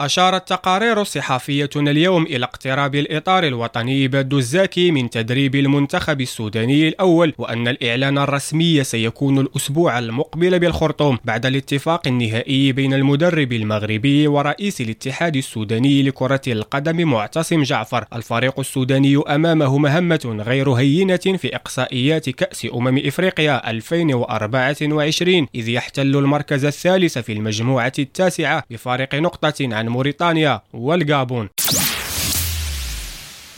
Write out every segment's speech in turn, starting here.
أشارت تقارير صحفية اليوم إلى اقتراب الإطار الوطني بدو الزاكي من تدريب المنتخب السوداني الأول وأن الإعلان الرسمي سيكون الأسبوع المقبل بالخرطوم بعد الاتفاق النهائي بين المدرب المغربي ورئيس الاتحاد السوداني لكرة القدم معتصم جعفر. الفريق السوداني أمامه مهمة غير هينة في إقصائيات كأس أمم إفريقيا 2024 إذ يحتل المركز الثالث في المجموعة التاسعة بفارق نقطة عن موريتانيا والغابون.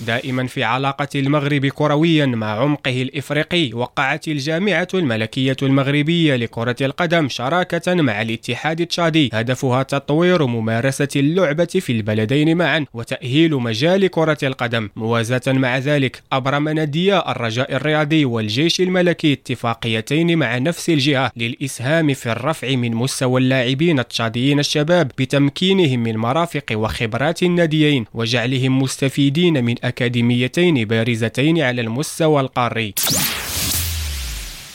دائما في علاقة المغرب كرويا مع عمقه الإفريقي وقعت الجامعة الملكية المغربية لكرة القدم شراكة مع الاتحاد التشادي. هدفها تطوير ممارسة اللعبة في البلدين معا وتأهيل مجال كرة القدم. موازاة مع ذلك أبرم ناديا الرجاء الرياضي والجيش الملكي اتفاقيتين مع نفس الجهة للإسهام في الرفع من مستوى اللاعبين التشاديين الشباب بتمكينهم من مرافق وخبرات الناديين وجعلهم مستفيدين من أكاديميتين بارزتين على المستوى القاري.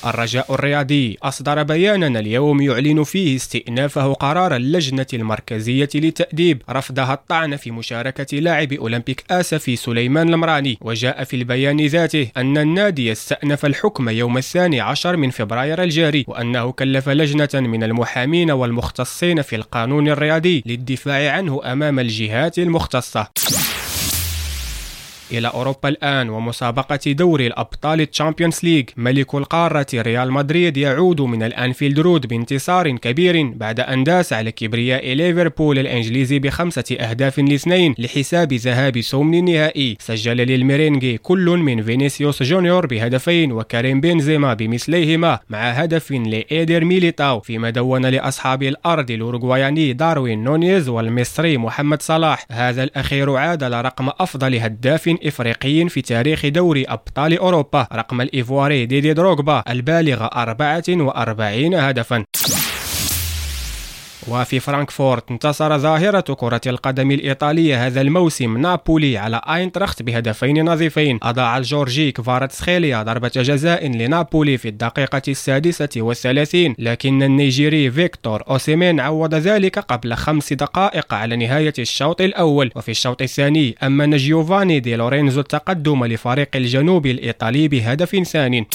الرجاء الرياضي أصدر بيانا اليوم يعلن فيه استئنافه قرار اللجنة المركزية للتأديب رفضها الطعن في مشاركة لاعب أولمبيك آسفي سليمان المراني. وجاء في البيان ذاته أن النادي استأنف الحكم يوم الثاني عشر من فبراير الجاري وأنه كلف لجنة من المحامين والمختصين في القانون الرياضي للدفاع عنه أمام الجهات المختصة. إلى أوروبا الآن ومسابقة دوري الأبطال Champions League ملك القارة ريال مدريد يعود من الأنفيلد رود بانتصار كبير بعد أن داس على كبرياء ليفربول الإنجليزي بخمسة أهداف لاثنين لحساب ذهاب ثمن النهائي. سجل للميرينجي كل من فينيسيوس جونيور بهدفين وكريم بنزيما بمثليهما مع هدف لإيدر ميليتاو. فيما دون لأصحاب الأرض الأوروغواياني داروين نونيز والمصري محمد صلاح هذا الأخير عادل رقم أفضل هداف إفريقي في تاريخ دوري أبطال أوروبا رقم الإيفواري ديدي دروغبا البالغ 44 هدفا. وفي فرانكفورت انتصر ظاهرة كرة القدم الإيطالية هذا الموسم نابولي على آينتراخت بهدفين نظيفين. أضاع الجورجي كفاراتسخيليا ضربة جزاء لنابولي في الدقيقة السادسة والثلاثين لكن النيجيري فيكتور أوسيمين عوض ذلك قبل خمس دقائق على نهاية الشوط الأول. وفي الشوط الثاني أمن جيوفاني دي لورينزو التقدم لفريق الجنوب الإيطالي بهدف ثاني.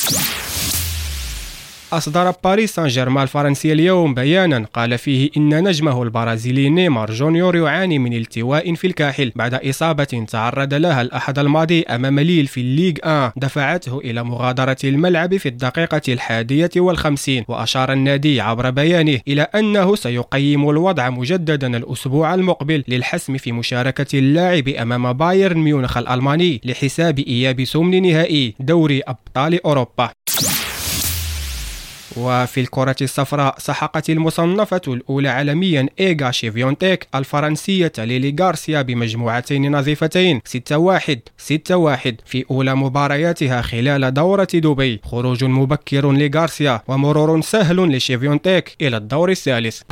أصدر باريس سان جيرمان الفرنسي اليوم بيانا. قال فيه إن نجمه البرازيلي نيمار جونيور يعاني من التواء في الكاحل بعد إصابة تعرض لها الأحد الماضي أمام ليل في الليغ 1 دفعته إلى مغادرة الملعب في الدقيقة الحادية والخمسين وأشار النادي عبر بيانه إلى أنه سيقيم الوضع مجددا الأسبوع المقبل للحسم في مشاركة اللاعب أمام بايرن ميونخ الألماني لحساب إياب سمن نهائي دوري أبطال أوروبا. وفي الكرة الصفراء سحقت المصنفة الأولى عالميا إيغا شيفيونتيك الفرنسية ليلي غارسيا بمجموعتين نظيفتين 6-1 6-1 في أولى مبارياتها خلال دورة دبي. خروج مبكر لغارسيا ومرور سهل لشيفيونتيك إلى الدور الثالث.